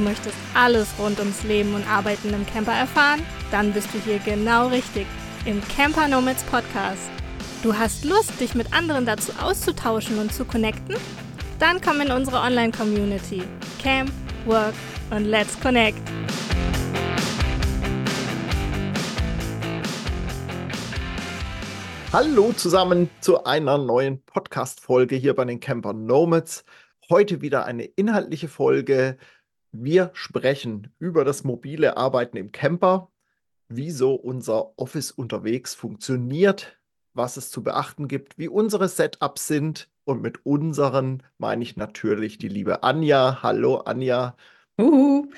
Du möchtest alles rund ums Leben und Arbeiten im Camper erfahren? Dann bist du hier genau richtig im Camper Nomads Podcast. Du hast Lust, dich mit anderen dazu auszutauschen und zu connecten? Dann komm in unsere Online-Community. Camp, Work und Let's Connect. Hallo zusammen zu einer neuen Podcast-Folge hier bei den Camper Nomads. Heute wieder eine inhaltliche Folge wir sprechen über das mobile Arbeiten im Camper, wieso unser Office unterwegs funktioniert, was es zu beachten gibt, wie unsere Setups sind. Und mit unseren meine ich natürlich die liebe Anja. Hallo Anja. Uhu.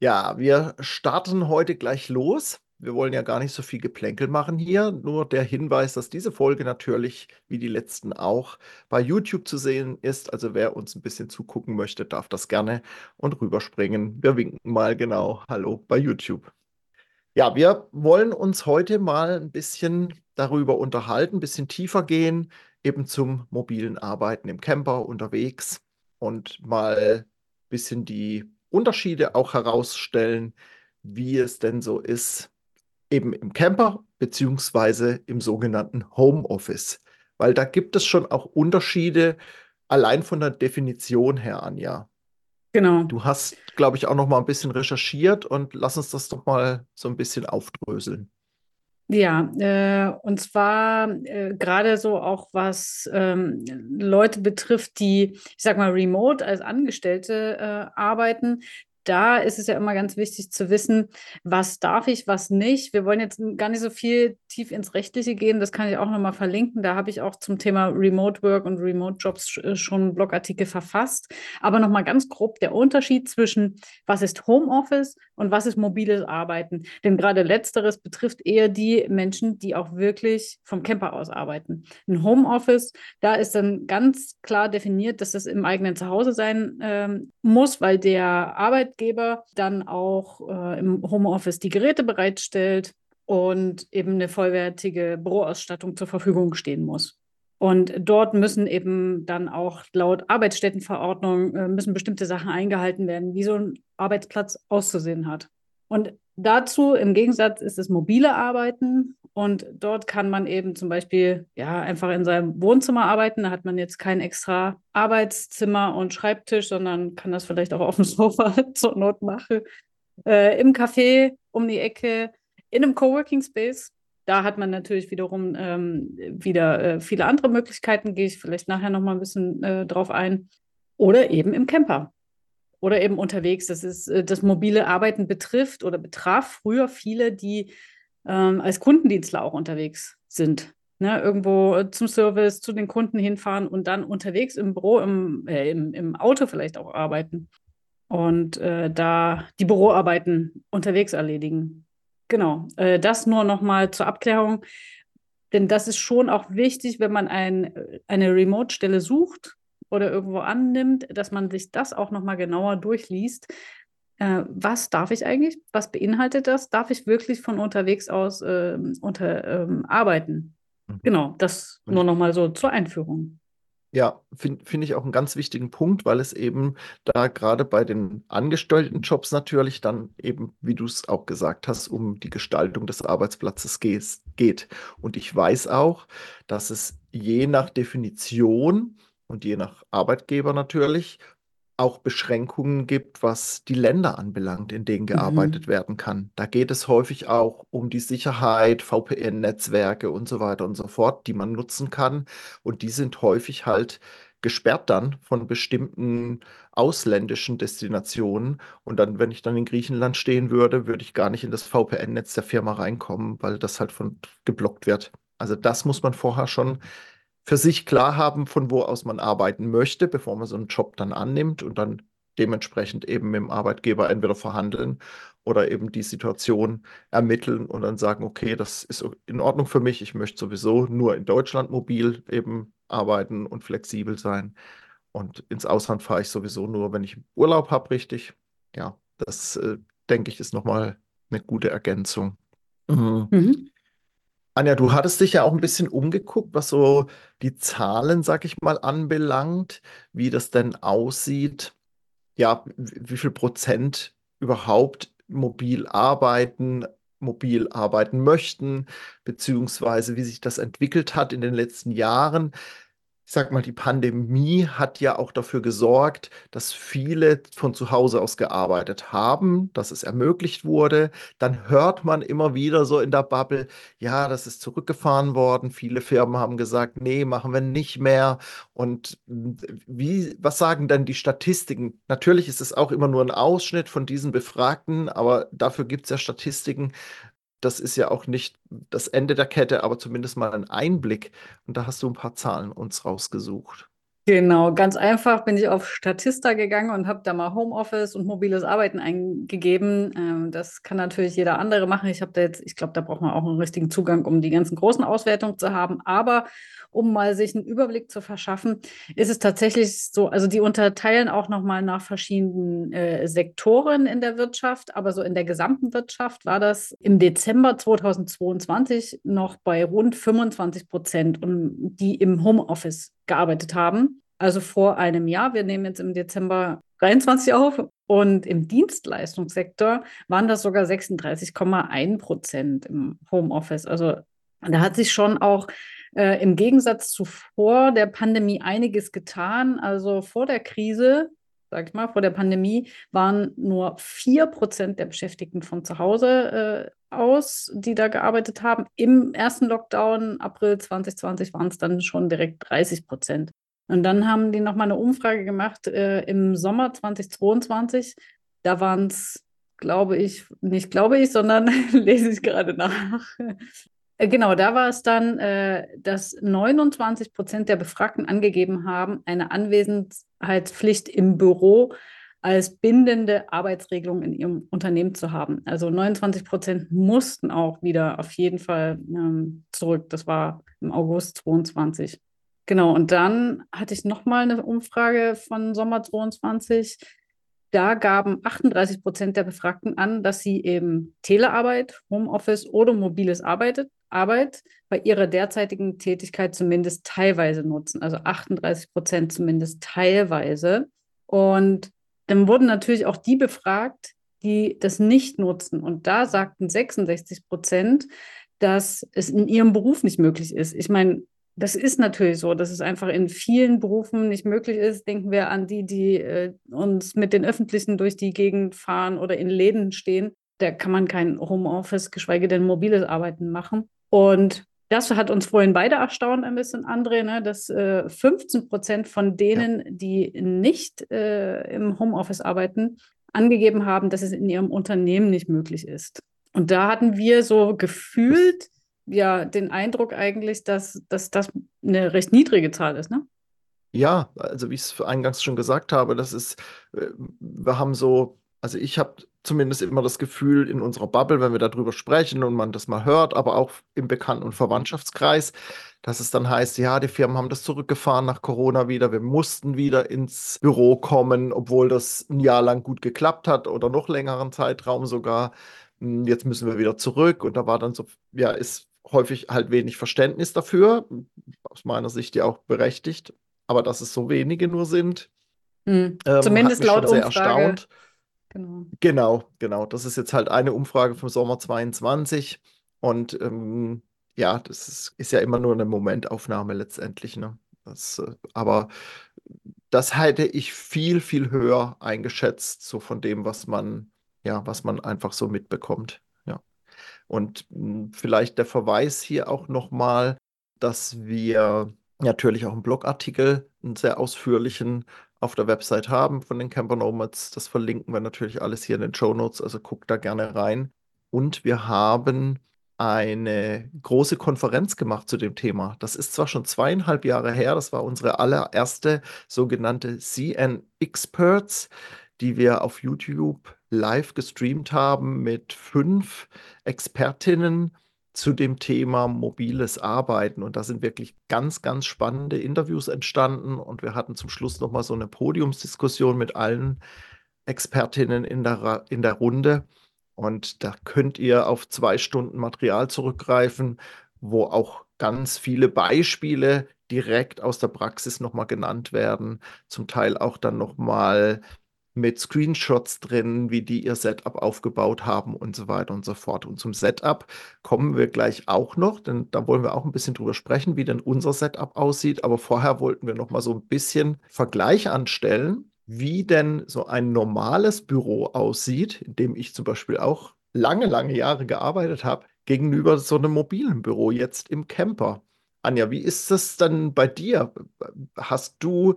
Ja, wir starten heute gleich los. Wir wollen ja gar nicht so viel Geplänkel machen hier. Nur der Hinweis, dass diese Folge natürlich, wie die letzten auch, bei YouTube zu sehen ist. Also wer uns ein bisschen zugucken möchte, darf das gerne und rüberspringen. Wir winken mal genau. Hallo bei YouTube. Ja, wir wollen uns heute mal ein bisschen darüber unterhalten, ein bisschen tiefer gehen, eben zum mobilen Arbeiten im Camper unterwegs und mal ein bisschen die Unterschiede auch herausstellen, wie es denn so ist, eben im Camper beziehungsweise im sogenannten Homeoffice. Weil da gibt es schon auch Unterschiede allein von der Definition her, Anja. Genau. Du hast, glaube ich, auch noch mal ein bisschen recherchiert und lass uns das doch mal so ein bisschen aufdröseln. Ja, äh, und zwar äh, gerade so auch was ähm, Leute betrifft, die, ich sag mal, remote als Angestellte äh, arbeiten da ist es ja immer ganz wichtig zu wissen, was darf ich, was nicht. Wir wollen jetzt gar nicht so viel tief ins Rechtliche gehen. Das kann ich auch nochmal verlinken. Da habe ich auch zum Thema Remote Work und Remote Jobs äh, schon einen Blogartikel verfasst. Aber nochmal ganz grob der Unterschied zwischen, was ist Homeoffice und was ist mobiles Arbeiten. Denn gerade letzteres betrifft eher die Menschen, die auch wirklich vom Camper aus arbeiten. Ein Homeoffice, da ist dann ganz klar definiert, dass das im eigenen Zuhause sein ähm, muss, weil der Arbeit Arbeitgeber dann auch äh, im Homeoffice die Geräte bereitstellt und eben eine vollwertige Büroausstattung zur Verfügung stehen muss. Und dort müssen eben dann auch laut Arbeitsstättenverordnung äh, müssen bestimmte Sachen eingehalten werden, wie so ein Arbeitsplatz auszusehen hat. Und dazu im Gegensatz ist es mobile Arbeiten. Und dort kann man eben zum Beispiel ja einfach in seinem Wohnzimmer arbeiten. Da hat man jetzt kein extra Arbeitszimmer und Schreibtisch, sondern kann das vielleicht auch auf dem Sofa zur Not machen. Äh, Im Café um die Ecke, in einem Coworking Space. Da hat man natürlich wiederum ähm, wieder äh, viele andere Möglichkeiten. Gehe ich vielleicht nachher noch mal ein bisschen äh, drauf ein. Oder eben im Camper oder eben unterwegs. Das ist äh, das mobile Arbeiten betrifft oder betraf früher viele, die ähm, als Kundendienstler auch unterwegs sind. Ne, irgendwo äh, zum Service, zu den Kunden hinfahren und dann unterwegs im Büro, im, äh, im, im Auto vielleicht auch arbeiten und äh, da die Büroarbeiten unterwegs erledigen. Genau, äh, das nur nochmal zur Abklärung, denn das ist schon auch wichtig, wenn man ein, eine Remote-Stelle sucht, oder irgendwo annimmt, dass man sich das auch nochmal genauer durchliest. Äh, was darf ich eigentlich? Was beinhaltet das? Darf ich wirklich von unterwegs aus äh, unter, ähm, arbeiten? Mhm. Genau, das nur nochmal so zur Einführung. Ja, finde find ich auch einen ganz wichtigen Punkt, weil es eben da gerade bei den Angestelltenjobs natürlich dann eben, wie du es auch gesagt hast, um die Gestaltung des Arbeitsplatzes geht. Und ich weiß auch, dass es je nach Definition und je nach Arbeitgeber natürlich auch Beschränkungen gibt, was die Länder anbelangt, in denen gearbeitet mhm. werden kann. Da geht es häufig auch um die Sicherheit, VPN-Netzwerke und so weiter und so fort, die man nutzen kann. Und die sind häufig halt gesperrt dann von bestimmten ausländischen Destinationen. Und dann, wenn ich dann in Griechenland stehen würde, würde ich gar nicht in das VPN-Netz der Firma reinkommen, weil das halt von geblockt wird. Also das muss man vorher schon für sich klar haben, von wo aus man arbeiten möchte, bevor man so einen Job dann annimmt und dann dementsprechend eben mit dem Arbeitgeber entweder verhandeln oder eben die Situation ermitteln und dann sagen, okay, das ist in Ordnung für mich, ich möchte sowieso nur in Deutschland mobil eben arbeiten und flexibel sein. Und ins Ausland fahre ich sowieso nur, wenn ich Urlaub habe, richtig. Ja, das äh, denke ich ist nochmal eine gute Ergänzung. Mhm. Mhm. Anja, du hattest dich ja auch ein bisschen umgeguckt, was so die Zahlen, sag ich mal, anbelangt, wie das denn aussieht. Ja, wie viel Prozent überhaupt mobil arbeiten, mobil arbeiten möchten, beziehungsweise wie sich das entwickelt hat in den letzten Jahren ich sag mal, die Pandemie hat ja auch dafür gesorgt, dass viele von zu Hause aus gearbeitet haben, dass es ermöglicht wurde. Dann hört man immer wieder so in der Bubble, ja, das ist zurückgefahren worden. Viele Firmen haben gesagt, nee, machen wir nicht mehr. Und wie, was sagen denn die Statistiken? Natürlich ist es auch immer nur ein Ausschnitt von diesen Befragten, aber dafür gibt es ja Statistiken, das ist ja auch nicht das Ende der Kette, aber zumindest mal ein Einblick. Und da hast du ein paar Zahlen uns rausgesucht. Genau, ganz einfach bin ich auf Statista gegangen und habe da mal Homeoffice und mobiles Arbeiten eingegeben. Ähm, das kann natürlich jeder andere machen. Ich habe da jetzt, ich glaube, da braucht man auch einen richtigen Zugang, um die ganzen großen Auswertungen zu haben. Aber um mal sich einen Überblick zu verschaffen, ist es tatsächlich so, also die unterteilen auch nochmal nach verschiedenen äh, Sektoren in der Wirtschaft, aber so in der gesamten Wirtschaft war das im Dezember 2022 noch bei rund 25 Prozent, die im Homeoffice gearbeitet haben. Also vor einem Jahr. Wir nehmen jetzt im Dezember 23 auf. Und im Dienstleistungssektor waren das sogar 36,1 Prozent im Homeoffice. Also da hat sich schon auch äh, im Gegensatz zu vor der Pandemie einiges getan. Also vor der Krise, sag ich mal, vor der Pandemie waren nur 4% der Beschäftigten von zu Hause äh, aus, die da gearbeitet haben. Im ersten Lockdown, April 2020, waren es dann schon direkt 30 Prozent. Und dann haben die nochmal eine Umfrage gemacht äh, im Sommer 2022. Da waren es, glaube ich, nicht glaube ich, sondern lese ich gerade nach, genau, da war es dann, äh, dass 29 Prozent der Befragten angegeben haben, eine Anwesenheitspflicht im Büro als bindende Arbeitsregelung in ihrem Unternehmen zu haben. Also 29 Prozent mussten auch wieder auf jeden Fall ähm, zurück. Das war im August 22. Genau, und dann hatte ich nochmal eine Umfrage von Sommer 22. Da gaben 38 Prozent der Befragten an, dass sie eben Telearbeit, Homeoffice oder mobiles Arbeit, Arbeit bei ihrer derzeitigen Tätigkeit zumindest teilweise nutzen. Also 38 Prozent zumindest teilweise. Und dann wurden natürlich auch die befragt, die das nicht nutzen. Und da sagten 66 Prozent, dass es in ihrem Beruf nicht möglich ist. Ich meine, das ist natürlich so, dass es einfach in vielen Berufen nicht möglich ist. Denken wir an die, die äh, uns mit den Öffentlichen durch die Gegend fahren oder in Läden stehen. Da kann man kein Homeoffice, geschweige denn mobiles Arbeiten machen. Und das hat uns vorhin beide erstaunt, ein bisschen, André, ne, dass äh, 15 Prozent von denen, ja. die nicht äh, im Homeoffice arbeiten, angegeben haben, dass es in ihrem Unternehmen nicht möglich ist. Und da hatten wir so gefühlt ja den Eindruck eigentlich, dass, dass das eine recht niedrige Zahl ist, ne? Ja, also wie ich es eingangs schon gesagt habe, das ist, äh, wir haben so, also ich habe zumindest immer das Gefühl in unserer Bubble, wenn wir darüber sprechen und man das mal hört, aber auch im Bekannten- und Verwandtschaftskreis, dass es dann heißt, ja, die Firmen haben das zurückgefahren nach Corona wieder, wir mussten wieder ins Büro kommen, obwohl das ein Jahr lang gut geklappt hat oder noch längeren Zeitraum sogar. Hm, jetzt müssen wir wieder zurück und da war dann so, ja, ist häufig halt wenig Verständnis dafür, aus meiner Sicht ja auch berechtigt, aber dass es so wenige nur sind, hm. ähm, zumindest laut sehr Umfrage. erstaunt. Genau. genau, genau. Das ist jetzt halt eine Umfrage vom Sommer 22 und ähm, ja, das ist, ist, ja immer nur eine Momentaufnahme letztendlich. Ne? Das, äh, aber das hätte ich viel, viel höher eingeschätzt, so von dem, was man, ja, was man einfach so mitbekommt. Und hm, vielleicht der Verweis hier auch nochmal, dass wir natürlich auch einen Blogartikel, einen sehr ausführlichen auf der Website haben von den Camper Nomads. Das verlinken wir natürlich alles hier in den Show Notes, also guckt da gerne rein. Und wir haben eine große Konferenz gemacht zu dem Thema. Das ist zwar schon zweieinhalb Jahre her, das war unsere allererste sogenannte CN Experts, die wir auf YouTube live gestreamt haben mit fünf Expertinnen zu dem Thema mobiles Arbeiten. Und da sind wirklich ganz, ganz spannende Interviews entstanden. Und wir hatten zum Schluss nochmal so eine Podiumsdiskussion mit allen Expertinnen in der, in der Runde. Und da könnt ihr auf zwei Stunden Material zurückgreifen, wo auch ganz viele Beispiele direkt aus der Praxis nochmal genannt werden. Zum Teil auch dann nochmal mit Screenshots drin, wie die ihr Setup aufgebaut haben und so weiter und so fort. Und zum Setup kommen wir gleich auch noch, denn da wollen wir auch ein bisschen drüber sprechen, wie denn unser Setup aussieht. Aber vorher wollten wir noch mal so ein bisschen Vergleich anstellen, wie denn so ein normales Büro aussieht, in dem ich zum Beispiel auch lange, lange Jahre gearbeitet habe, gegenüber so einem mobilen Büro jetzt im Camper. Anja, wie ist das dann bei dir? Hast du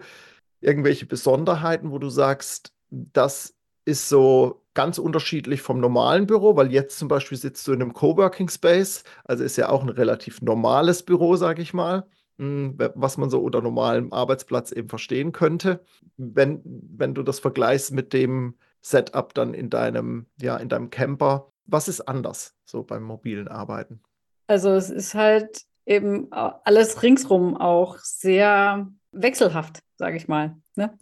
irgendwelche Besonderheiten, wo du sagst, das ist so ganz unterschiedlich vom normalen Büro, weil jetzt zum Beispiel sitzt du in einem Coworking Space, also ist ja auch ein relativ normales Büro, sage ich mal, hm, was man so unter normalem Arbeitsplatz eben verstehen könnte. Wenn, wenn du das vergleichst mit dem Setup dann in deinem, ja, in deinem Camper, was ist anders so beim mobilen Arbeiten? Also es ist halt eben alles ringsrum auch sehr wechselhaft, sage ich mal. Ne?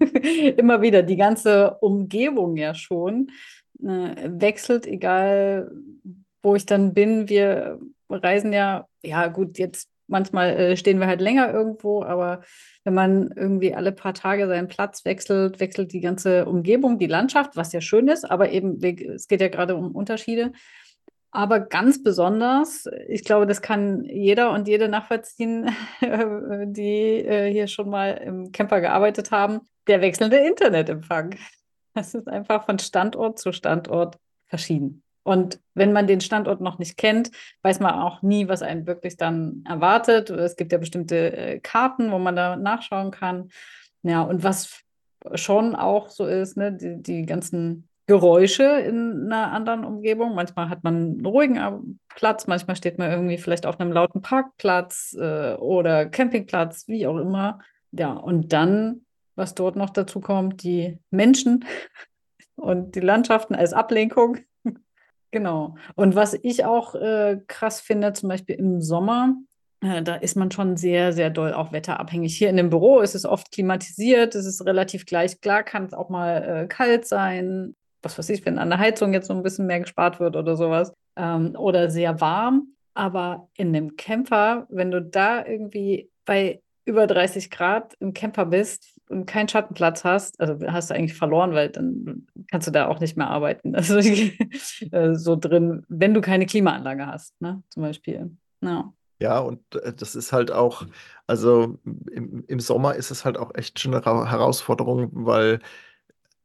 Immer wieder die ganze Umgebung ja schon äh, wechselt, egal wo ich dann bin. Wir reisen ja, ja gut, jetzt manchmal äh, stehen wir halt länger irgendwo, aber wenn man irgendwie alle paar Tage seinen Platz wechselt, wechselt die ganze Umgebung, die Landschaft, was ja schön ist, aber eben, es geht ja gerade um Unterschiede. Aber ganz besonders, ich glaube, das kann jeder und jede nachvollziehen, die äh, hier schon mal im Camper gearbeitet haben, der wechselnde Internetempfang. Das ist einfach von Standort zu Standort verschieden. Und wenn man den Standort noch nicht kennt, weiß man auch nie, was einen wirklich dann erwartet. Es gibt ja bestimmte äh, Karten, wo man da nachschauen kann. Ja, und was schon auch so ist, ne, die, die ganzen Geräusche in einer anderen Umgebung. Manchmal hat man einen ruhigen Platz, manchmal steht man irgendwie vielleicht auf einem lauten Parkplatz äh, oder Campingplatz, wie auch immer. Ja, und dann, was dort noch dazu kommt, die Menschen und die Landschaften als Ablenkung. genau. Und was ich auch äh, krass finde, zum Beispiel im Sommer, äh, da ist man schon sehr, sehr doll auch wetterabhängig. Hier in dem Büro ist es oft klimatisiert, es ist relativ gleich. Klar kann es auch mal äh, kalt sein, was weiß ich, wenn an der Heizung jetzt so ein bisschen mehr gespart wird oder sowas, ähm, oder sehr warm. Aber in einem Camper, wenn du da irgendwie bei über 30 Grad im Camper bist und keinen Schattenplatz hast, also hast du eigentlich verloren, weil dann kannst du da auch nicht mehr arbeiten. Also äh, so drin, wenn du keine Klimaanlage hast, ne, zum Beispiel. Ja. Ja, und äh, das ist halt auch, also im, im Sommer ist es halt auch echt schon eine Herausforderung, weil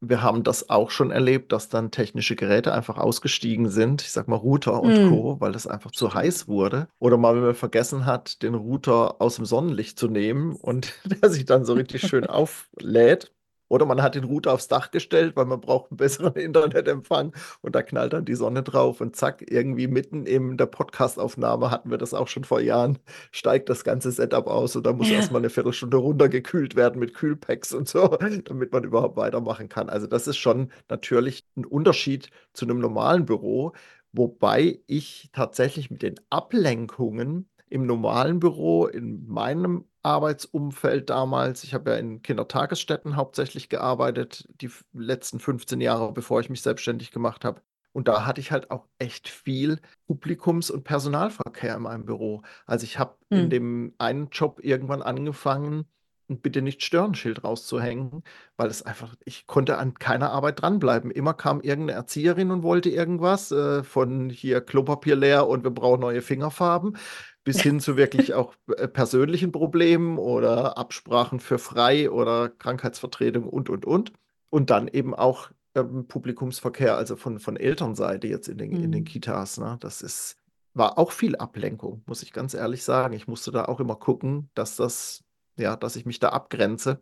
wir haben das auch schon erlebt, dass dann technische Geräte einfach ausgestiegen sind, ich sag mal Router und mm. Co., weil es einfach zu heiß wurde. Oder mal, wenn man vergessen hat, den Router aus dem Sonnenlicht zu nehmen und der sich dann so richtig schön auflädt. Oder man hat den Router aufs Dach gestellt, weil man braucht einen besseren Internetempfang und da knallt dann die Sonne drauf und zack, irgendwie mitten in der Podcastaufnahme hatten wir das auch schon vor Jahren, steigt das ganze Setup aus und da muss ja. erstmal eine Viertelstunde runtergekühlt werden mit Kühlpacks und so, damit man überhaupt weitermachen kann. Also das ist schon natürlich ein Unterschied zu einem normalen Büro, wobei ich tatsächlich mit den Ablenkungen im normalen Büro, in meinem Arbeitsumfeld damals. Ich habe ja in Kindertagesstätten hauptsächlich gearbeitet, die letzten 15 Jahre, bevor ich mich selbstständig gemacht habe. Und da hatte ich halt auch echt viel Publikums- und Personalverkehr in meinem Büro. Also ich habe hm. in dem einen Job irgendwann angefangen, ein Bitte nicht stören Schild rauszuhängen, weil es einfach, ich konnte an keiner Arbeit dranbleiben. Immer kam irgendeine Erzieherin und wollte irgendwas, äh, von hier Klopapier leer und wir brauchen neue Fingerfarben bis hin zu wirklich auch äh, persönlichen Problemen oder Absprachen für frei oder Krankheitsvertretung und, und, und. Und dann eben auch ähm, Publikumsverkehr, also von, von Elternseite jetzt in den, mhm. in den mhm. Kitas. Ne? Das ist, war auch viel Ablenkung, muss ich ganz ehrlich sagen. Ich musste da auch immer gucken, dass das, ja, dass ich mich da abgrenze.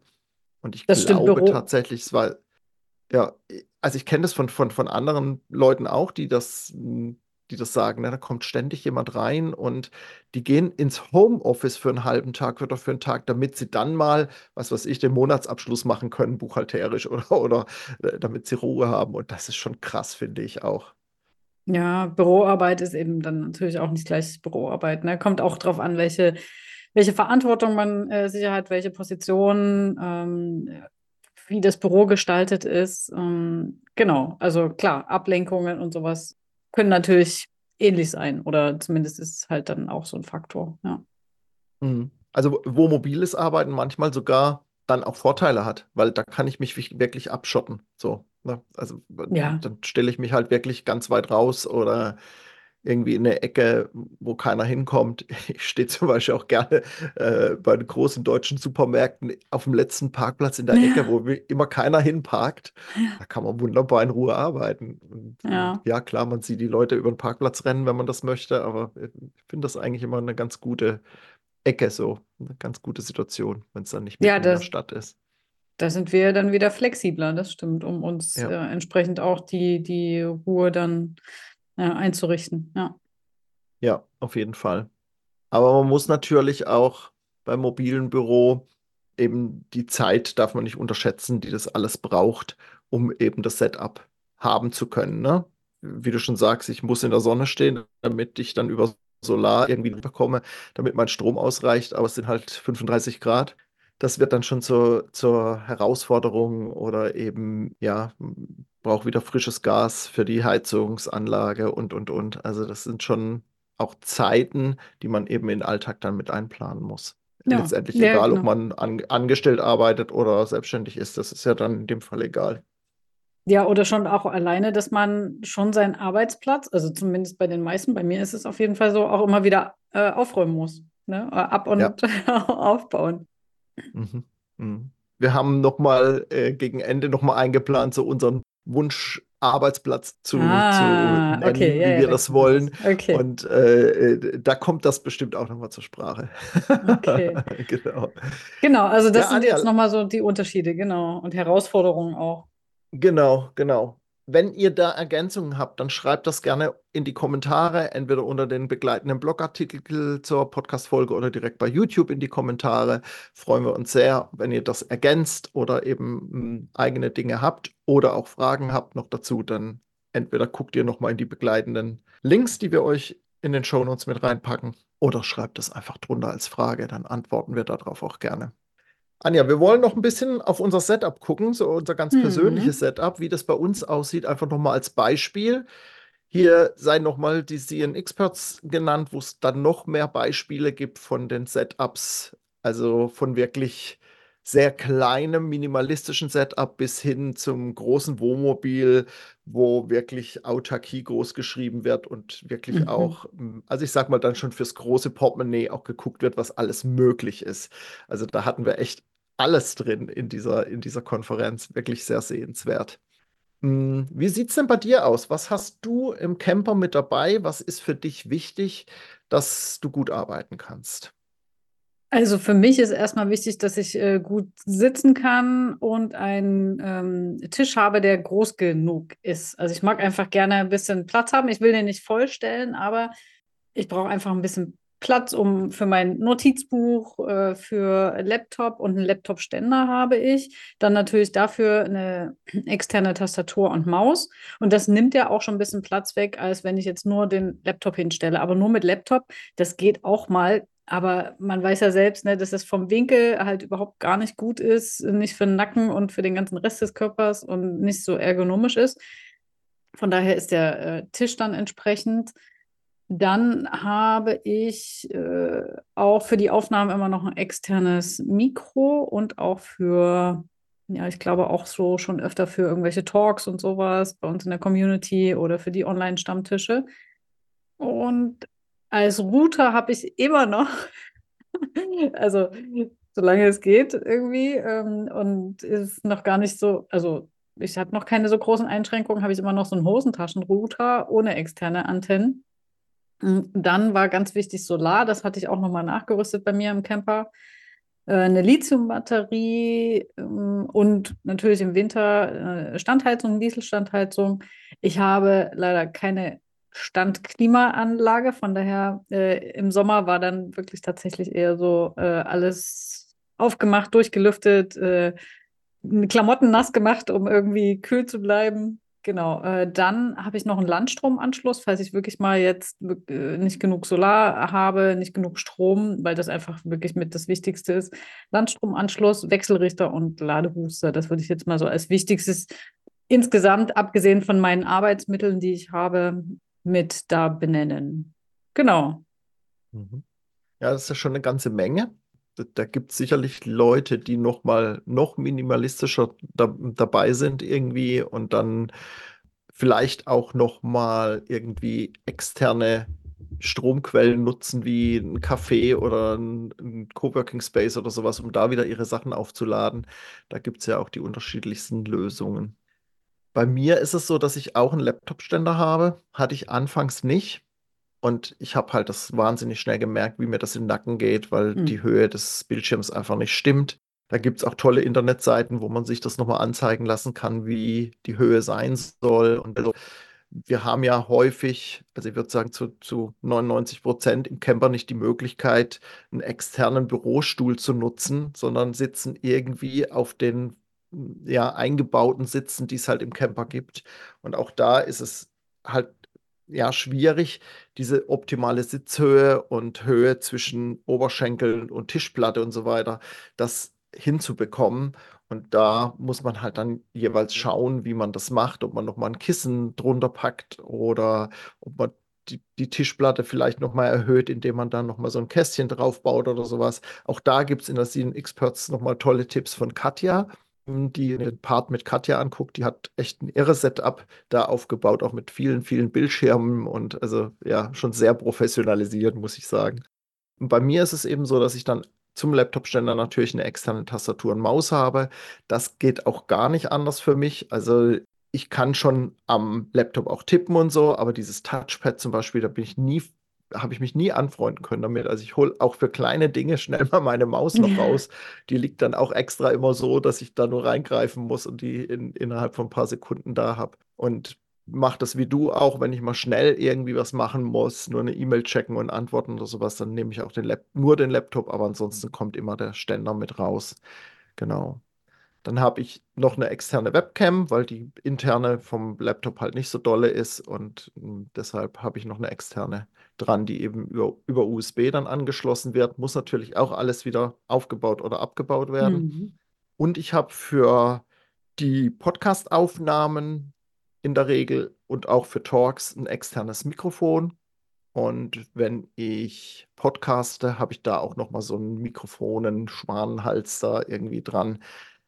Und ich das glaube tatsächlich, es war, ja, also ich kenne das von, von, von anderen Leuten auch, die das hm, die das sagen. Ne? Da kommt ständig jemand rein und die gehen ins Homeoffice für einen halben Tag oder für einen Tag, damit sie dann mal, was weiß ich, den Monatsabschluss machen können, buchhalterisch oder, oder äh, damit sie Ruhe haben. Und das ist schon krass, finde ich auch. Ja, Büroarbeit ist eben dann natürlich auch nicht gleich Büroarbeit. Ne? Kommt auch darauf an, welche, welche Verantwortung man äh, sicher hat, welche Position, ähm, wie das Büro gestaltet ist. Ähm, genau, also klar, Ablenkungen und sowas können natürlich ähnlich sein oder zumindest ist es halt dann auch so ein Faktor, ja. Mhm. Also wo mobiles Arbeiten manchmal sogar dann auch Vorteile hat, weil da kann ich mich wirklich abschotten. So, ne? Also Ja. dann stelle ich mich halt wirklich ganz weit raus oder irgendwie in eine Ecke, wo keiner hinkommt. Ich stehe zum Beispiel auch gerne äh, bei den großen deutschen Supermärkten auf dem letzten Parkplatz in der Ecke, Ja. wo wie immer keiner hinparkt. Da kann man wunderbar in Ruhe arbeiten. Und, Ja. ja, klar, man sieht die Leute über den Parkplatz rennen, wenn man das möchte, aber ich finde das eigentlich immer eine ganz gute Ecke, so eine ganz gute Situation, wenn es dann nicht Ja, mitten in der Stadt ist. da sind wir dann wieder flexibler, das stimmt, um uns Ja. äh, entsprechend auch die, die Ruhe dann äh, einzurichten. Ja. Ja, auf jeden Fall. Aber man muss natürlich auch beim mobilen Büro eben die Zeit darf man nicht unterschätzen, die das alles braucht, um eben das Setup haben zu können, ne? Wie du schon sagst, ich muss in der Sonne stehen, damit ich dann über Solar irgendwie bekomme, damit mein Strom ausreicht, aber es sind halt 35 Grad. Das wird dann schon zur, zur Herausforderung oder eben, ja, brauche wieder frisches Gas für die Heizungsanlage und, und, und. Also das sind schon auch Zeiten, die man eben in den Alltag dann mit einplanen muss. Ja, Letztendlich ja, egal, ob genau. man an, angestellt arbeitet oder selbstständig ist, das ist ja dann in dem Fall egal. Ja, oder schon auch alleine, dass man schon seinen Arbeitsplatz, also zumindest bei den meisten, bei mir ist es auf jeden Fall so, auch immer wieder äh, aufräumen muss. Ne? Äh, Ab- und Ja. aufbauen. Mhm. Mhm. Wir haben nochmal äh, gegen Ende nochmal eingeplant, so unseren Wunsch-Arbeitsplatz zu, Ah, zu nennen, okay, ja, wie ja, wir da das wollen. Okay, Und äh, äh, da kommt das bestimmt auch nochmal zur Sprache. okay. Genau. Genau, also das Ja, sind Anja, jetzt nochmal so die Unterschiede, genau. Und Herausforderungen auch. Genau, genau. Wenn ihr da Ergänzungen habt, dann schreibt das gerne in die Kommentare, entweder unter den begleitenden Blogartikel zur Podcast-Folge oder direkt bei YouTube in die Kommentare. Freuen wir uns sehr, wenn ihr das ergänzt oder eben mh, eigene Dinge habt oder auch Fragen habt noch dazu, dann entweder guckt ihr nochmal in die begleitenden Links, die wir euch in den Shownotes mit reinpacken, oder schreibt es einfach drunter als Frage, dann antworten wir darauf auch gerne. Anja, wir wollen noch ein bisschen auf unser Setup gucken, so unser ganz persönliches Mhm. Setup, wie das bei uns aussieht, einfach nochmal als Beispiel. Hier seien nochmal die CN Experts genannt, wo es dann noch mehr Beispiele gibt von den Setups, also von wirklich sehr kleinem minimalistischen Setup bis hin zum großen Wohnmobil, wo wirklich Autarkie groß geschrieben wird und wirklich Mhm. auch, m, also ich sag mal dann schon fürs große Portemonnaie auch geguckt wird, was alles möglich ist. Also da hatten wir echt alles drin in dieser, in dieser Konferenz, wirklich sehr sehenswert. Hm, Wie sieht es denn bei dir aus? Was hast du im Camper mit dabei? Was ist für dich wichtig, dass du gut arbeiten kannst? Also für mich ist erstmal wichtig, dass ich äh, gut sitzen kann und einen ähm, Tisch habe, der groß genug ist. Also ich mag einfach gerne ein bisschen Platz haben. Ich will den nicht vollstellen, aber ich brauche einfach ein bisschen Platz, um für mein Notizbuch, äh, für Laptop und einen Laptop-Ständer habe ich. Dann natürlich dafür eine externe Tastatur und Maus. Und das nimmt ja auch schon ein bisschen Platz weg, als wenn ich jetzt nur den Laptop hinstelle. Aber nur mit Laptop, das geht auch mal. Aber man weiß ja selbst, ne, dass das vom Winkel halt überhaupt gar nicht gut ist, nicht für den Nacken und für den ganzen Rest des Körpers und nicht so ergonomisch ist. Von daher ist der äh, Tisch dann entsprechend. Dann habe ich äh, auch für die Aufnahmen immer noch ein externes Mikro und auch für, ja, ich glaube auch so schon öfter für irgendwelche Talks und sowas bei uns in der Community oder für die Online-Stammtische. Und als Router habe ich immer noch, also solange es geht irgendwie ähm, und ist noch gar nicht so, also ich habe noch keine so großen Einschränkungen, habe ich immer noch so einen Hosentaschenrouter ohne externe Antennen. Und Dann war ganz wichtig Solar, das hatte ich auch nochmal nachgerüstet bei mir im Camper. Äh, Eine Lithiumbatterie ähm, und natürlich im Winter äh, Standheizung, Dieselstandheizung. Ich habe leider keine Standklimaanlage, von daher äh, im Sommer war dann wirklich tatsächlich eher so äh, alles aufgemacht, durchgelüftet, äh, Klamotten nass gemacht, um irgendwie kühl zu bleiben. Genau, äh, dann habe ich noch einen Landstromanschluss, falls ich wirklich mal jetzt äh, nicht genug Solar habe, nicht genug Strom, weil das einfach wirklich mit das Wichtigste ist. Landstromanschluss, Wechselrichter und Ladebooster, das würde ich jetzt mal so als Wichtigstes insgesamt, abgesehen von meinen Arbeitsmitteln, die ich habe, mit da benennen. Genau. Mhm. Ja, das ist ja schon eine ganze Menge. da, da gibt es sicherlich Leute, die noch mal noch minimalistischer da, dabei sind irgendwie und dann vielleicht auch noch mal irgendwie externe Stromquellen nutzen wie ein Café oder ein, ein Coworking Space oder sowas, um da wieder ihre Sachen aufzuladen. Da gibt es ja auch die unterschiedlichsten Lösungen. Bei mir ist es so, dass ich auch einen Laptop-Ständer habe. Hatte ich anfangs nicht. Und ich habe halt das wahnsinnig schnell gemerkt, wie mir das in den Nacken geht, weil Hm. die Höhe des Bildschirms einfach nicht stimmt. Da gibt es auch tolle Internetseiten, wo man sich das nochmal anzeigen lassen kann, wie die Höhe sein soll. Und also, wir haben ja häufig, also ich würde sagen zu, zu 99 Prozent im Camper nicht die Möglichkeit, einen externen Bürostuhl zu nutzen, sondern sitzen irgendwie auf den ja, eingebauten Sitzen, die es halt im Camper gibt. Und auch da ist es halt ja schwierig, diese optimale Sitzhöhe und Höhe zwischen Oberschenkeln und Tischplatte und so weiter, das hinzubekommen. Und da muss man halt dann jeweils schauen, wie man das macht, ob man nochmal ein Kissen drunter packt oder ob man die, die Tischplatte vielleicht nochmal erhöht, indem man dann nochmal so ein Kästchen draufbaut oder sowas. Auch da gibt es in der Scene Experts nochmal tolle Tipps von Katja die den Part mit Katja anguckt, die hat echt ein irres Setup da aufgebaut, auch mit vielen, vielen Bildschirmen und also ja, schon sehr professionalisiert, muss ich sagen. Und bei mir ist es eben so, dass ich dann zum Laptop-Ständer natürlich eine externe Tastatur und Maus habe. Das geht auch gar nicht anders für mich. Also ich kann schon am Laptop auch tippen und so, aber dieses Touchpad zum Beispiel, da bin ich nie habe ich mich nie anfreunden können damit. Also ich hole auch für kleine Dinge schnell mal meine Maus noch raus. Die liegt dann auch extra immer so, dass ich da nur reingreifen muss und die in, innerhalb von ein paar Sekunden da habe. Und mache das wie du auch, wenn ich mal schnell irgendwie was machen muss, nur eine E-Mail checken und antworten oder sowas, dann nehme ich auch den Lap nur den Laptop, aber ansonsten kommt immer der Ständer mit raus. Genau. Dann habe ich noch eine externe Webcam, weil die interne vom Laptop halt nicht so dolle ist und mh, deshalb habe ich noch eine externe dran, die eben über, über USB dann angeschlossen wird. Muss natürlich auch alles wieder aufgebaut oder abgebaut werden. Mhm. Und ich habe für die Podcast-Aufnahmen in der Regel und auch für Talks ein externes Mikrofon. Und wenn ich podcaste, habe ich da auch noch mal so einen Mikrofonen, Schwanenhals da irgendwie dran,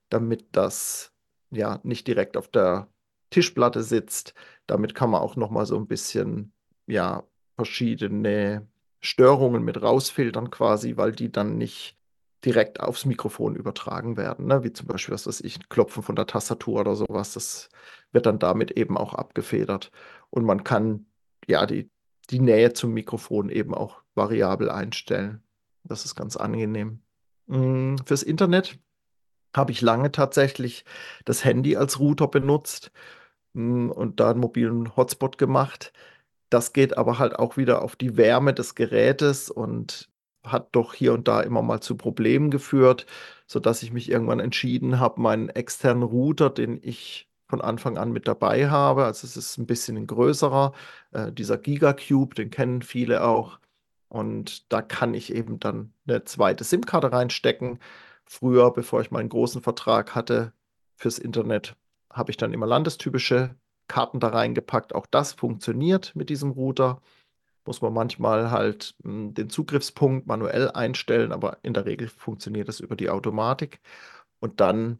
damit das ja nicht direkt auf der Tischplatte sitzt. Damit kann man auch noch mal so ein bisschen ja verschiedene Störungen mit rausfiltern quasi, weil die dann nicht direkt aufs Mikrofon übertragen werden, ne? Wie zum Beispiel, was weiß ich, Klopfen von der Tastatur oder sowas. Das wird dann damit eben auch abgefedert. Und man kann ja die, die Nähe zum Mikrofon eben auch variabel einstellen. Das ist ganz angenehm. Mm, Fürs Internet habe ich lange tatsächlich das Handy als Router benutzt mm, und da einen mobilen Hotspot gemacht. Das geht aber halt auch wieder auf die Wärme des Gerätes und hat doch hier und da immer mal zu Problemen geführt, sodass ich mich irgendwann entschieden habe, meinen externen Router, den ich von Anfang an mit dabei habe, also es ist ein bisschen ein größerer, äh, dieser GigaCube, den kennen viele auch. Und da kann ich eben dann eine zweite SIM-Karte reinstecken. Früher, bevor ich meinen großen Vertrag hatte fürs Internet, habe ich dann immer landestypische Karten da reingepackt. Auch das funktioniert mit diesem Router. Muss man manchmal halt mh, den Zugriffspunkt manuell einstellen, aber in der Regel funktioniert das über die Automatik. Und dann,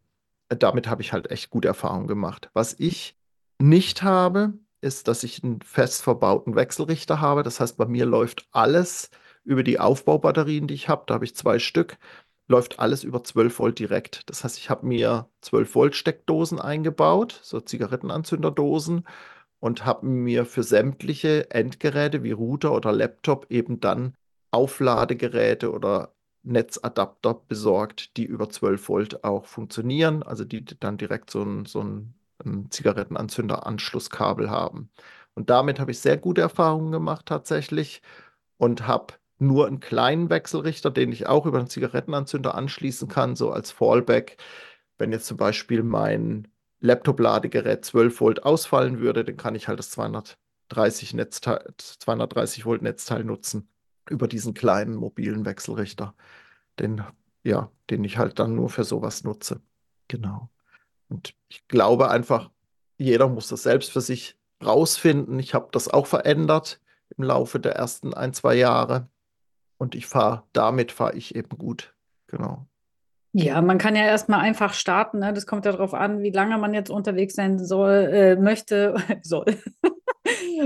äh, damit habe ich halt echt gute Erfahrungen gemacht. Was ich nicht habe, ist, dass ich einen fest verbauten Wechselrichter habe. Das heißt, bei mir läuft alles über die Aufbaubatterien, die ich habe. Da habe ich zwei Stück. Läuft alles über 12 Volt direkt. Das heißt, ich habe mir 12 Volt Steckdosen eingebaut, so Zigarettenanzünderdosen, und habe mir für sämtliche Endgeräte wie Router oder Laptop eben dann Aufladegeräte oder Netzadapter besorgt, die über 12 Volt auch funktionieren, also die dann direkt so ein, so ein, Zigarettenanzünder-Anschlusskabel haben. Und damit habe ich sehr gute Erfahrungen gemacht tatsächlich und habe nur einen kleinen Wechselrichter, den ich auch über einen Zigarettenanzünder anschließen kann, so als Fallback. Wenn jetzt zum Beispiel mein Laptop-Ladegerät 12 Volt ausfallen würde, dann kann ich halt das 230 Netzteil, 230 Volt Netzteil nutzen über diesen kleinen mobilen Wechselrichter, den, ja, den ich halt dann nur für sowas nutze. Genau. Und ich glaube einfach, jeder muss das selbst für sich rausfinden. Ich habe das auch verändert im Laufe der ersten ein, zwei Jahre. Und ich fahre, damit fahre ich eben gut. Genau. Ja, man kann ja erstmal einfach starten. Ne? Das kommt ja darauf an, wie lange man jetzt unterwegs sein soll, äh, möchte, soll.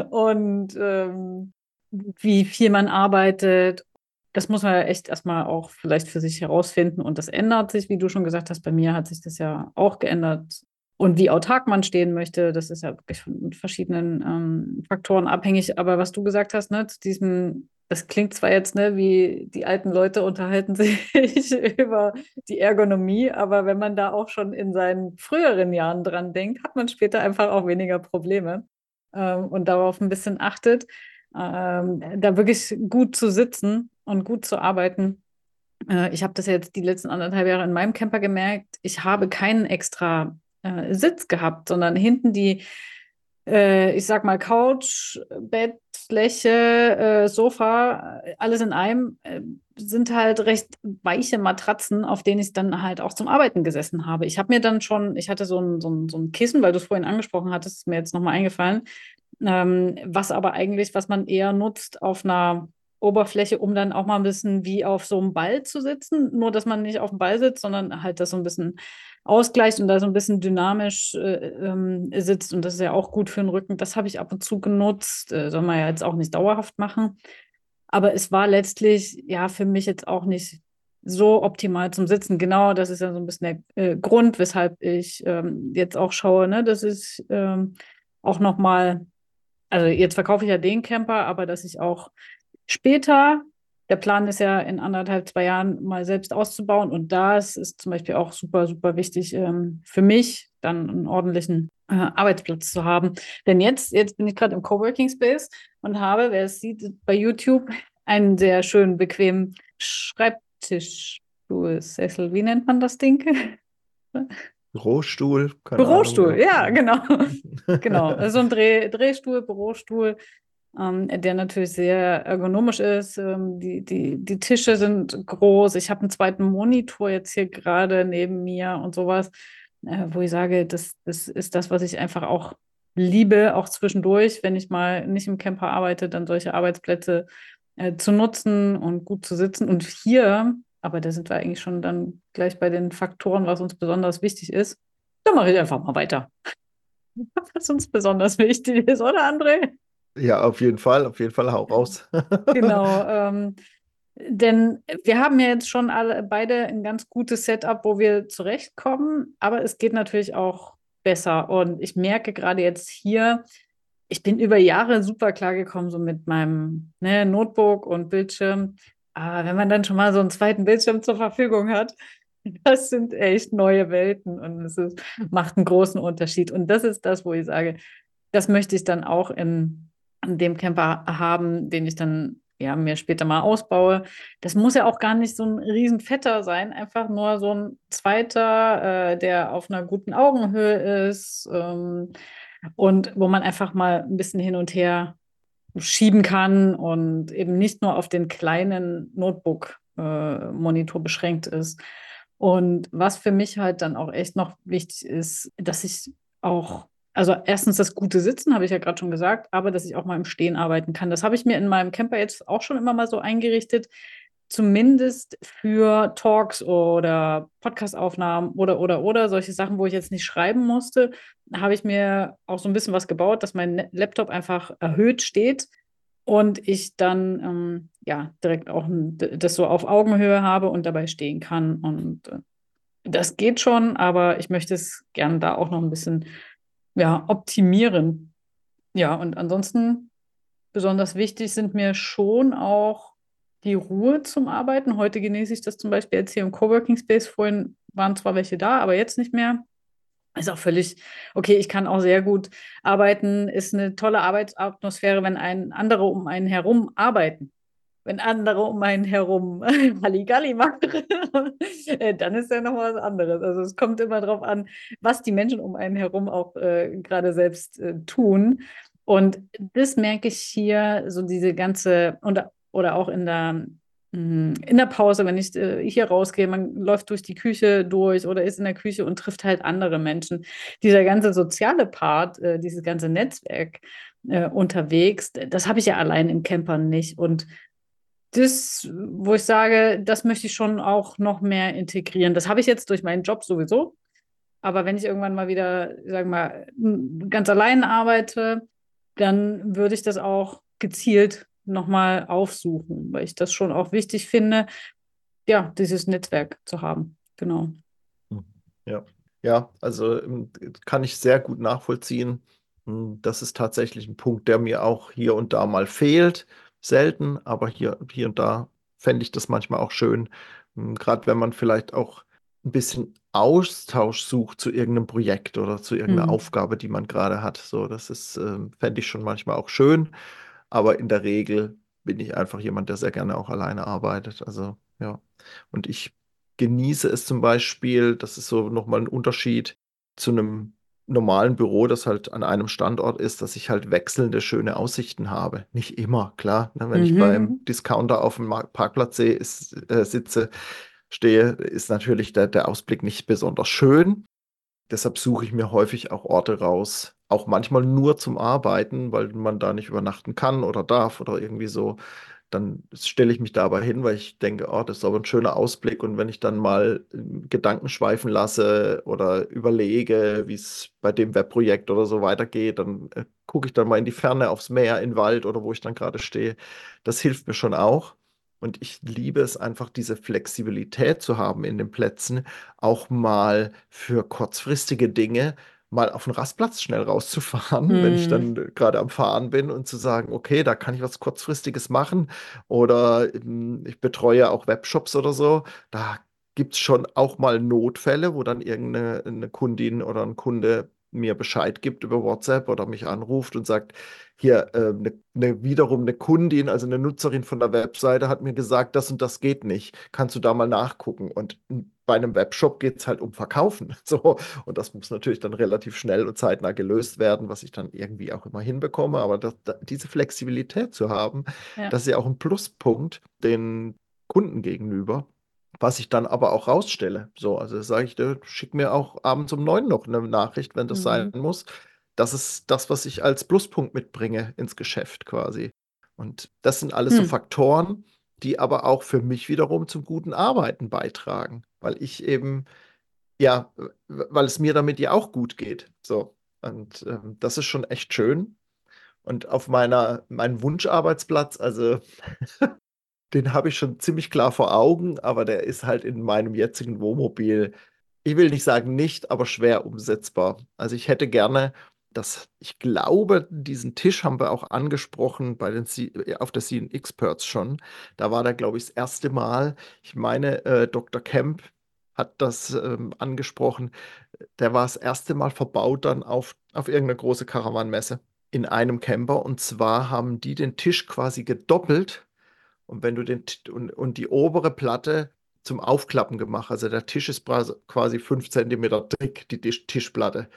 und ähm, wie viel man arbeitet. Das muss man ja echt erstmal auch vielleicht für sich herausfinden. Und das ändert sich, wie du schon gesagt hast. Bei mir hat sich das ja auch geändert. Und wie autark man stehen möchte, das ist ja wirklich von verschiedenen ähm, Faktoren abhängig. Aber was du gesagt hast, ne, zu diesem das klingt zwar jetzt, ne, wie die alten Leute unterhalten sich über die Ergonomie, aber wenn man da auch schon in seinen früheren Jahren dran denkt, hat man später einfach auch weniger Probleme ähm, und darauf ein bisschen achtet, ähm, da wirklich gut zu sitzen und gut zu arbeiten. Äh, ich habe das jetzt die letzten anderthalb Jahre in meinem Camper gemerkt. Ich habe keinen extra äh, Sitz gehabt, sondern hinten die äh, ich sag mal, Couch, Bett, Fläche, äh, Sofa, alles in einem, äh, sind halt recht weiche Matratzen, auf denen ich dann halt auch zum Arbeiten gesessen habe. Ich habe mir dann schon, ich hatte so ein, so ein, so ein Kissen, weil du es vorhin angesprochen hattest, ist mir jetzt nochmal eingefallen, ähm, was aber eigentlich, was man eher nutzt auf einer Oberfläche, um dann auch mal ein bisschen wie auf so einem Ball zu sitzen. Nur, dass man nicht auf dem Ball sitzt, sondern halt das so ein bisschen ausgleicht und da so ein bisschen dynamisch äh, ähm, sitzt. Und das ist ja auch gut für den Rücken. Das habe ich ab und zu genutzt. Äh, soll man ja jetzt auch nicht dauerhaft machen. Aber es war letztlich ja für mich jetzt auch nicht so optimal zum Sitzen. Genau, das ist ja so ein bisschen der äh, Grund, weshalb ich ähm, jetzt auch schaue, ne, dass ich ähm, auch nochmal, also jetzt verkaufe ich ja den Camper, aber dass ich auch später der Plan ist ja in anderthalb, zwei Jahren mal selbst auszubauen. Und das ist zum Beispiel auch super, super wichtig ähm, für mich, dann einen ordentlichen äh, Arbeitsplatz zu haben. Denn jetzt, jetzt bin ich gerade im Coworking Space und habe, wer es sieht, bei YouTube einen sehr schönen, bequemen Schreibtischstuhl, Sessel. Wie nennt man das Ding? Bürostuhl. Bürostuhl, Ahnung. ja, genau. genau. So also ein Dreh, Drehstuhl, Bürostuhl ähm, der natürlich sehr ergonomisch ist. Ähm, die, die, die Tische sind groß. Ich habe einen zweiten Monitor jetzt hier gerade neben mir und sowas, äh, wo ich sage, das, das ist das, was ich einfach auch liebe, auch zwischendurch, wenn ich mal nicht im Camper arbeite, dann solche Arbeitsplätze äh, zu nutzen und gut zu sitzen. Und hier, aber da sind wir eigentlich schon dann gleich bei den Faktoren, was uns besonders wichtig ist. Da mache ich einfach mal weiter. Was uns besonders wichtig ist, oder André? Ja, auf jeden Fall, auf jeden Fall hau raus. Genau. Ähm, denn wir haben ja jetzt schon alle beide ein ganz gutes Setup, wo wir zurechtkommen, aber es geht natürlich auch besser. Und ich merke gerade jetzt hier, ich bin über Jahre super klar gekommen, so mit meinem ne, Notebook und Bildschirm. Aber wenn man dann schon mal so einen zweiten Bildschirm zur Verfügung hat, das sind echt neue Welten und es ist, macht einen großen Unterschied. Und das ist das, wo ich sage, das möchte ich dann auch in dem Camper haben, den ich dann ja, mir später mal ausbaue. Das muss ja auch gar nicht so ein riesen Fetter sein, einfach nur so ein zweiter, äh, der auf einer guten Augenhöhe ist ähm, und wo man einfach mal ein bisschen hin und her schieben kann und eben nicht nur auf den kleinen Notebook-Monitor äh, beschränkt ist. Und was für mich halt dann auch echt noch wichtig ist, dass ich auch also erstens das gute Sitzen, habe ich ja gerade schon gesagt, aber dass ich auch mal im Stehen arbeiten kann. Das habe ich mir in meinem Camper jetzt auch schon immer mal so eingerichtet, zumindest für Talks oder Podcastaufnahmen oder, oder, oder, solche Sachen, wo ich jetzt nicht schreiben musste, habe ich mir auch so ein bisschen was gebaut, dass mein Laptop einfach erhöht steht und ich dann ähm, ja direkt auch das so auf Augenhöhe habe und dabei stehen kann. Und äh, das geht schon, aber ich möchte es gerne da auch noch ein bisschen ja, optimieren. Ja, und ansonsten besonders wichtig sind mir schon auch die Ruhe zum Arbeiten. Heute genieße ich das zum Beispiel jetzt hier im Coworking Space. Vorhin waren zwar welche da, aber jetzt nicht mehr. Ist auch völlig okay. Ich kann auch sehr gut arbeiten. Ist eine tolle Arbeitsatmosphäre, wenn ein andere um einen herum arbeiten wenn andere um einen herum Halligalli machen, äh, dann ist ja noch was anderes. Also es kommt immer darauf an, was die Menschen um einen herum auch äh, gerade selbst äh, tun. Und das merke ich hier, so diese ganze, und, oder auch in der, mm, in der Pause, wenn ich äh, hier rausgehe, man läuft durch die Küche durch oder ist in der Küche und trifft halt andere Menschen. Dieser ganze soziale Part, äh, dieses ganze Netzwerk, unterwegs. Das habe ich ja allein im Camper nicht. Und das, wo ich sage, das möchte ich schon auch noch mehr integrieren. Das habe ich jetzt durch meinen Job sowieso. Aber wenn ich irgendwann mal wieder, sagen wir mal, ganz allein arbeite, dann würde ich das auch gezielt nochmal aufsuchen, weil ich das schon auch wichtig finde, ja, dieses Netzwerk zu haben. Genau. Ja, ja, also ähm, kann ich sehr gut nachvollziehen. Hm, das ist tatsächlich ein Punkt, der mir auch hier und da mal fehlt. Selten, aber hier, hier und da fände ich das manchmal auch schön. Hm, gerade wenn man vielleicht auch ein bisschen Austausch sucht zu irgendeinem Projekt oder zu irgendeiner Mhm. Aufgabe, die man gerade hat. So, das ist, ähm, fände ich schon manchmal auch schön. Aber in der Regel bin ich einfach jemand, der sehr gerne auch alleine arbeitet. Also, ja. Und ich genieße es zum Beispiel, das ist so nochmal ein Unterschied zu einem normalen Büro, das halt an einem Standort ist, dass ich halt wechselnde schöne Aussichten habe. Nicht immer, klar. Ne? Wenn ich beim Mhm. Discounter auf dem Parkplatz sehe, ist, äh, sitze, stehe, ist natürlich der, der Ausblick nicht besonders schön. Deshalb suche ich mir häufig auch Orte raus, auch manchmal nur zum Arbeiten, weil man da nicht übernachten kann oder darf oder irgendwie so. Dann stelle ich mich da aber hin, weil ich denke, oh, das ist aber ein schöner Ausblick. Und wenn ich dann mal äh, Gedanken schweifen lasse oder überlege, wie es bei dem Webprojekt oder so weitergeht, dann äh, gucke ich dann mal in die Ferne, aufs Meer, in den Wald oder wo ich dann gerade stehe. Das hilft mir schon auch. Und ich liebe es einfach, diese Flexibilität zu haben in den Plätzen, auch mal für kurzfristige Dinge mal auf den Rastplatz schnell rauszufahren, wenn ich Mhm. dann gerade am Fahren bin und zu sagen, okay, da kann ich was Kurzfristiges machen. Oder ähm, ich betreue auch Webshops oder so. Da gibt es schon auch mal Notfälle, wo dann irgendeine eine Kundin oder ein Kunde mir Bescheid gibt über WhatsApp oder mich anruft und sagt, hier, äh, ne, ne, wiederum eine Kundin, also eine Nutzerin von der Webseite hat mir gesagt, das und das geht nicht. Kannst du da mal nachgucken? Und bei einem Webshop geht es halt um Verkaufen. So. Und das muss natürlich dann relativ schnell und zeitnah gelöst werden, was ich dann irgendwie auch immer hinbekomme. Aber das, da, diese Flexibilität zu haben, Ja. das ist ja auch ein Pluspunkt den Kunden gegenüber. Was ich dann aber auch rausstelle. So, also sage ich, schick mir auch abends um neun noch eine Nachricht, wenn das sein Mhm. muss. Das ist das, was ich als Pluspunkt mitbringe ins Geschäft quasi. Und das sind alles so Hm. Faktoren, die aber auch für mich wiederum zum guten Arbeiten beitragen, weil ich eben, ja, weil es mir damit ja auch gut geht. So. Und ähm, das ist schon echt schön. Und auf meiner, meinem Wunscharbeitsplatz, also den habe ich schon ziemlich klar vor Augen, aber der ist halt in meinem jetzigen Wohnmobil, ich will nicht sagen nicht, aber schwer umsetzbar. Also ich hätte gerne, dass ich glaube, diesen Tisch haben wir auch angesprochen bei den C auf der CN Experts schon. Da war der, glaube ich, das erste Mal. Ich meine, äh, Dr. Kemp hat das ähm, angesprochen. Der war das erste Mal verbaut dann auf, auf irgendeine große Karawanmesse in einem Camper. Und zwar haben die den Tisch quasi gedoppelt und wenn du den und, und die obere Platte zum Aufklappen gemacht, also der Tisch ist quasi fünf Zentimeter dick, die Tisch Tischplatte.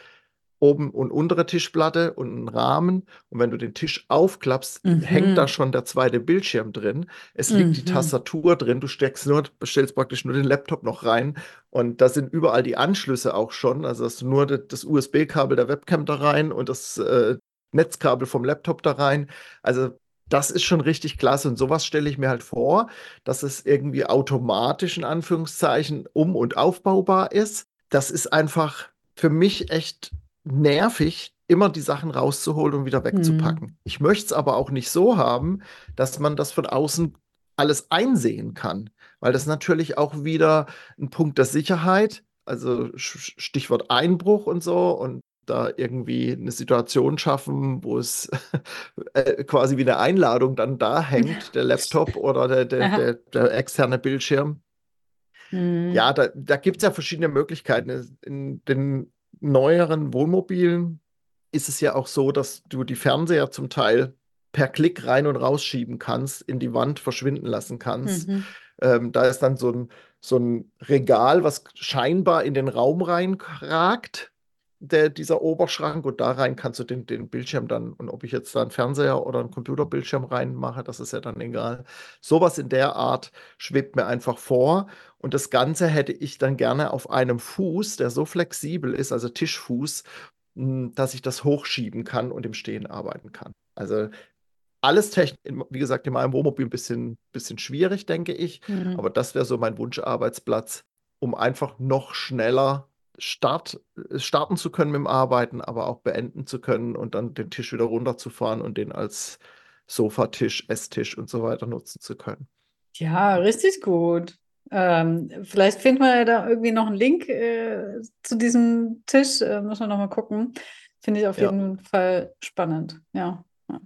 Oben und untere Tischplatte und ein Rahmen. Und wenn du den Tisch aufklappst, hängt da Mhm. schon der zweite Bildschirm drin. Es liegt die Mhm. Tastatur drin. Du steckst nur, stellst praktisch nur den Laptop noch rein. Und da sind überall die Anschlüsse auch schon. Also hast du nur das, das USB-Kabel der Webcam da rein und das äh, Netzkabel vom Laptop da rein. Also das ist schon richtig klasse. Und sowas stelle ich mir halt vor, dass es irgendwie automatisch in Anführungszeichen um- und aufbaubar ist. Das ist einfach für mich echt nervig, immer die Sachen rauszuholen und wieder wegzupacken. Ich möchte es aber auch nicht so haben, dass man das von außen alles einsehen kann, weil das natürlich auch wieder ein Punkt der Sicherheit, also Stichwort Einbruch und so und da irgendwie eine Situation schaffen, wo es äh, quasi wie eine Einladung dann da hängt, der Laptop oder der, der, der, der externe Bildschirm. Mhm. Ja, da, da gibt es ja verschiedene Möglichkeiten. In den neueren Wohnmobilen ist es ja auch so, dass du die Fernseher zum Teil per Klick rein und rausschieben kannst, in die Wand verschwinden lassen kannst. Mhm. Ähm, da ist dann so ein, so ein Regal, was scheinbar in den Raum reinragt, der, dieser Oberschrank. Und da rein kannst du den, den Bildschirm dann, und ob ich jetzt da einen Fernseher oder einen Computerbildschirm reinmache, das ist ja dann egal. Sowas in der Art schwebt mir einfach vor. Und das Ganze hätte ich dann gerne auf einem Fuß, der so flexibel ist, also Tischfuß, mh, dass ich das hochschieben kann und im Stehen arbeiten kann. Also alles technisch, wie gesagt, in meinem Wohnmobil ein bisschen, bisschen schwierig, denke ich. Mhm. Aber das wäre so mein Wunscharbeitsplatz, um einfach noch schneller Start, starten zu können mit dem Arbeiten, aber auch beenden zu können und dann den Tisch wieder runterzufahren und den als Sofatisch, Esstisch und so weiter nutzen zu können. Ja, richtig gut. Ähm, vielleicht finden wir ja da irgendwie noch einen Link äh, zu diesem Tisch. Äh, muss man nochmal gucken. Finde ich auf ja. jeden Fall spannend. Ja. ja.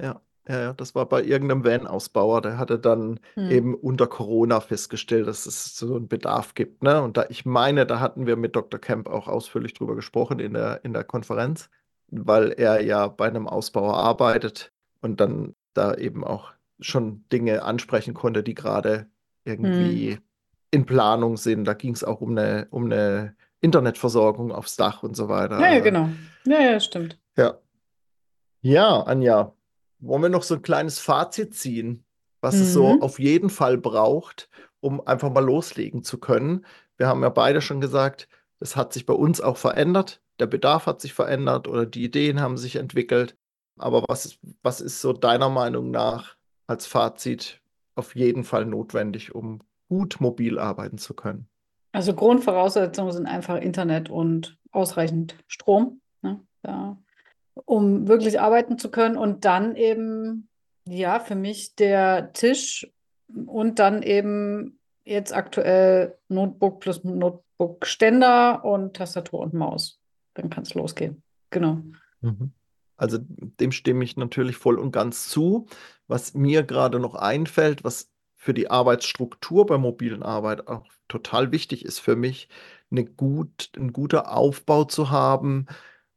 Ja. Ja, das war bei irgendeinem Van-Ausbauer, der hatte dann hm. eben unter Corona festgestellt, dass es so einen Bedarf gibt. Ne? Und da, ich meine, da hatten wir mit Dr. Kemp auch ausführlich drüber gesprochen in der, in der Konferenz, weil er ja bei einem Ausbauer arbeitet und dann da eben auch schon Dinge ansprechen konnte, die gerade irgendwie hm. in Planung sind. Da ging es auch um eine, um eine Internetversorgung aufs Dach und so weiter. Ja, ja, genau. Ja, ja, stimmt. Ja. Ja, Anja, wollen wir noch so ein kleines Fazit ziehen, was mhm. es so mhm. auf jeden Fall braucht, um einfach mal loslegen zu können? Wir haben ja beide schon gesagt, es hat sich bei uns auch verändert, der Bedarf hat sich verändert oder die Ideen haben sich entwickelt. Aber was ist, was ist so deiner Meinung nach als Fazit auf jeden Fall notwendig, um gut mobil arbeiten zu können? Also Grundvoraussetzungen sind einfach Internet und ausreichend Strom. Ne? Da um wirklich arbeiten zu können. Und dann eben, ja, für mich der Tisch und dann eben jetzt aktuell Notebook plus Notebook-Ständer und Tastatur und Maus. Dann kann es losgehen. Genau. Mhm. Also dem stimme ich natürlich voll und ganz zu. Was mir gerade noch einfällt, was für die Arbeitsstruktur bei mobilen Arbeit auch total wichtig ist für mich, eine gut, ein guter Aufbau zu haben,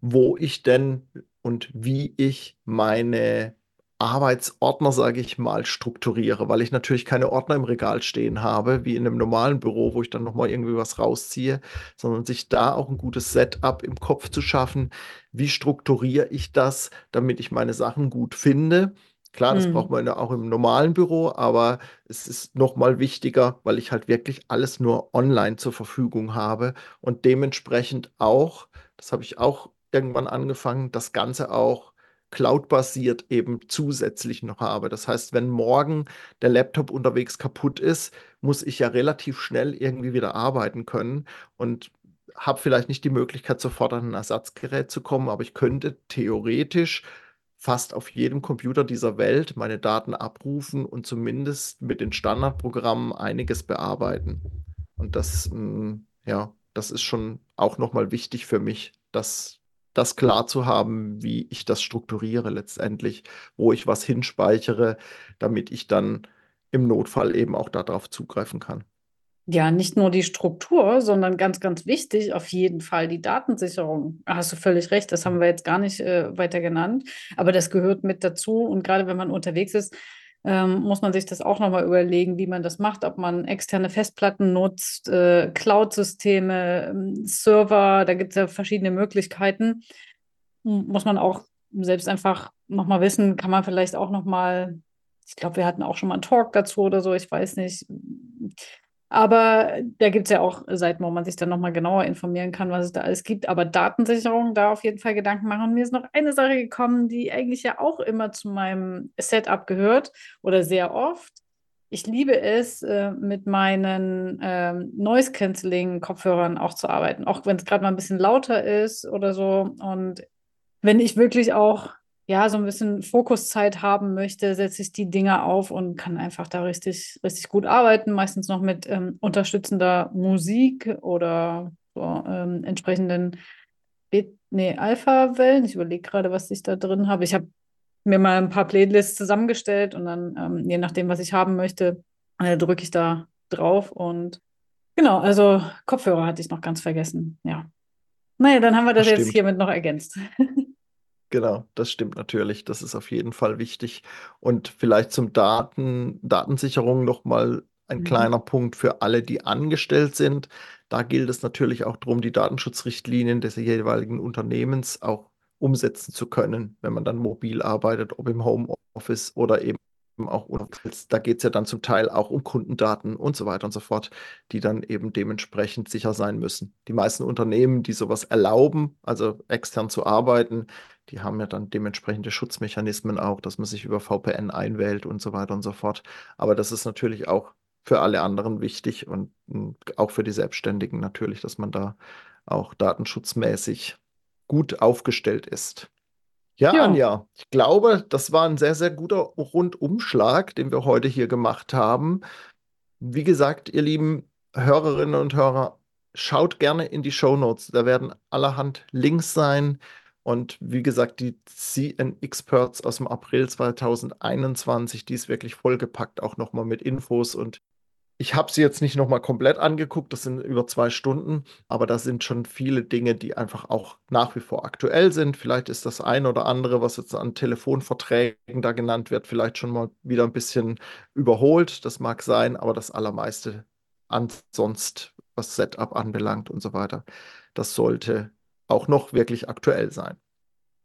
wo ich denn und wie ich meine Arbeitsordner, sage ich mal, strukturiere, weil ich natürlich keine Ordner im Regal stehen habe, wie in einem normalen Büro, wo ich dann nochmal irgendwie was rausziehe, sondern sich da auch ein gutes Setup im Kopf zu schaffen. Wie strukturiere ich das, damit ich meine Sachen gut finde? Klar, das hm. braucht man ja auch im normalen Büro, aber es ist nochmal wichtiger, weil ich halt wirklich alles nur online zur Verfügung habe und dementsprechend auch, das habe ich auch irgendwann angefangen, das Ganze auch cloud-basiert eben zusätzlich noch habe. Das heißt, wenn morgen der Laptop unterwegs kaputt ist, muss ich ja relativ schnell irgendwie wieder arbeiten können und habe vielleicht nicht die Möglichkeit, sofort an ein Ersatzgerät zu kommen, aber ich könnte theoretisch fast auf jedem Computer dieser Welt meine Daten abrufen und zumindest mit den Standardprogrammen einiges bearbeiten. Und das, mm, ja, das ist schon auch nochmal wichtig für mich, dass das klar zu haben, wie ich das strukturiere letztendlich, wo ich was hinspeichere, damit ich dann im Notfall eben auch darauf zugreifen kann. Ja, nicht nur die Struktur, sondern ganz, ganz wichtig, auf jeden Fall die Datensicherung. Hast du völlig recht, das haben wir jetzt gar nicht äh, weiter genannt, aber das gehört mit dazu. Und gerade wenn man unterwegs ist, ähm, muss man sich das auch nochmal überlegen, wie man das macht, ob man externe Festplatten nutzt, äh, Cloud-Systeme, ähm, Server, da gibt es ja verschiedene Möglichkeiten. Muss man auch selbst einfach nochmal wissen, kann man vielleicht auch nochmal, ich glaube, wir hatten auch schon mal einen Talk dazu oder so, ich weiß nicht aber da gibt es ja auch Seiten, wo man sich dann nochmal genauer informieren kann, was es da alles gibt. Aber Datensicherung, da auf jeden Fall Gedanken machen. Und mir ist noch eine Sache gekommen, die eigentlich ja auch immer zu meinem Setup gehört oder sehr oft. Ich liebe es, äh, mit meinen ähm, Noise-Canceling-Kopfhörern auch zu arbeiten, auch wenn es gerade mal ein bisschen lauter ist oder so. Und wenn ich wirklich auch ja, so ein bisschen Fokuszeit haben möchte, setze ich die Dinge auf und kann einfach da richtig, richtig gut arbeiten, meistens noch mit ähm, unterstützender Musik oder so, ähm, entsprechenden nee, Alpha-Wellen. Ich überlege gerade, was ich da drin habe. Ich habe mir mal ein paar Playlists zusammengestellt und dann, ähm, je nachdem, was ich haben möchte, äh, drücke ich da drauf und genau, also Kopfhörer hatte ich noch ganz vergessen, ja. Naja, dann haben wir das, das jetzt hiermit noch ergänzt. Genau, das stimmt natürlich. Das ist auf jeden Fall wichtig. Und vielleicht zum Daten, Datensicherung nochmal ein mhm. kleiner Punkt für alle, die angestellt sind. Da gilt es natürlich auch darum, die Datenschutzrichtlinien des jeweiligen Unternehmens auch umsetzen zu können, wenn man dann mobil arbeitet, ob im Homeoffice oder eben auch, da geht es ja dann zum Teil auch um Kundendaten und so weiter und so fort, die dann eben dementsprechend sicher sein müssen. Die meisten Unternehmen, die sowas erlauben, also extern zu arbeiten, die haben ja dann dementsprechende Schutzmechanismen auch, dass man sich über VPN einwählt und so weiter und so fort. Aber das ist natürlich auch für alle anderen wichtig und auch für die Selbstständigen natürlich, dass man da auch datenschutzmäßig gut aufgestellt ist. Ja, ja, Anja, ich glaube, das war ein sehr, sehr guter Rundumschlag, den wir heute hier gemacht haben. Wie gesagt, ihr lieben Hörerinnen und Hörer, schaut gerne in die Show Notes. Da werden allerhand Links sein. Und wie gesagt, die CN Experts aus dem April 2021, die ist wirklich vollgepackt, auch nochmal mit Infos und ich habe sie jetzt nicht nochmal komplett angeguckt, das sind über zwei Stunden, aber da sind schon viele Dinge, die einfach auch nach wie vor aktuell sind. Vielleicht ist das ein oder andere, was jetzt an Telefonverträgen da genannt wird, vielleicht schon mal wieder ein bisschen überholt. Das mag sein, aber das Allermeiste ansonsten, was Setup anbelangt und so weiter, das sollte auch noch wirklich aktuell sein.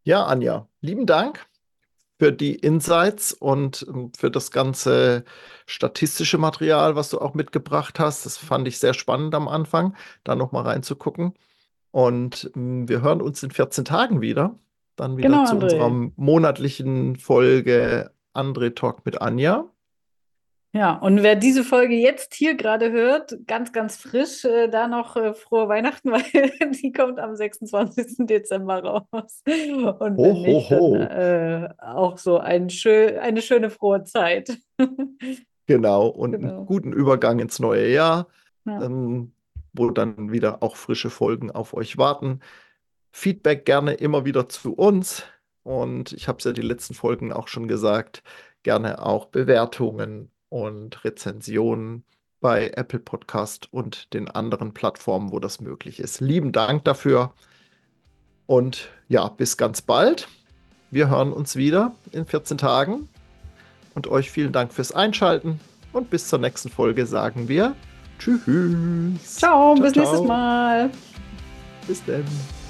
Ja, Anja, lieben Dank für die Insights und ähm, für das ganze statistische Material, was du auch mitgebracht hast. Das fand ich sehr spannend am Anfang, da nochmal reinzugucken. Und ähm, wir hören uns in 14 Tagen wieder. Dann wieder genau, zu André. unserer monatlichen Folge André Talk mit Anja. Ja, und wer diese Folge jetzt hier gerade hört, ganz, ganz frisch, äh, da noch äh, frohe Weihnachten, weil die kommt am 26. Dezember raus. Und ho, nicht, ho, dann, äh, auch so ein schön, eine schöne frohe Zeit. genau, und genau. einen guten Übergang ins neue Jahr, ja. ähm, wo dann wieder auch frische Folgen auf euch warten. Feedback gerne immer wieder zu uns. Und ich habe es ja die letzten Folgen auch schon gesagt, gerne auch Bewertungen und Rezensionen bei Apple Podcast und den anderen Plattformen, wo das möglich ist. Lieben Dank dafür und ja, bis ganz bald. Wir hören uns wieder in 14 Tagen und euch vielen Dank fürs Einschalten und bis zur nächsten Folge sagen wir Tschüss. Ciao, ciao bis ciao. nächstes Mal. Bis dann.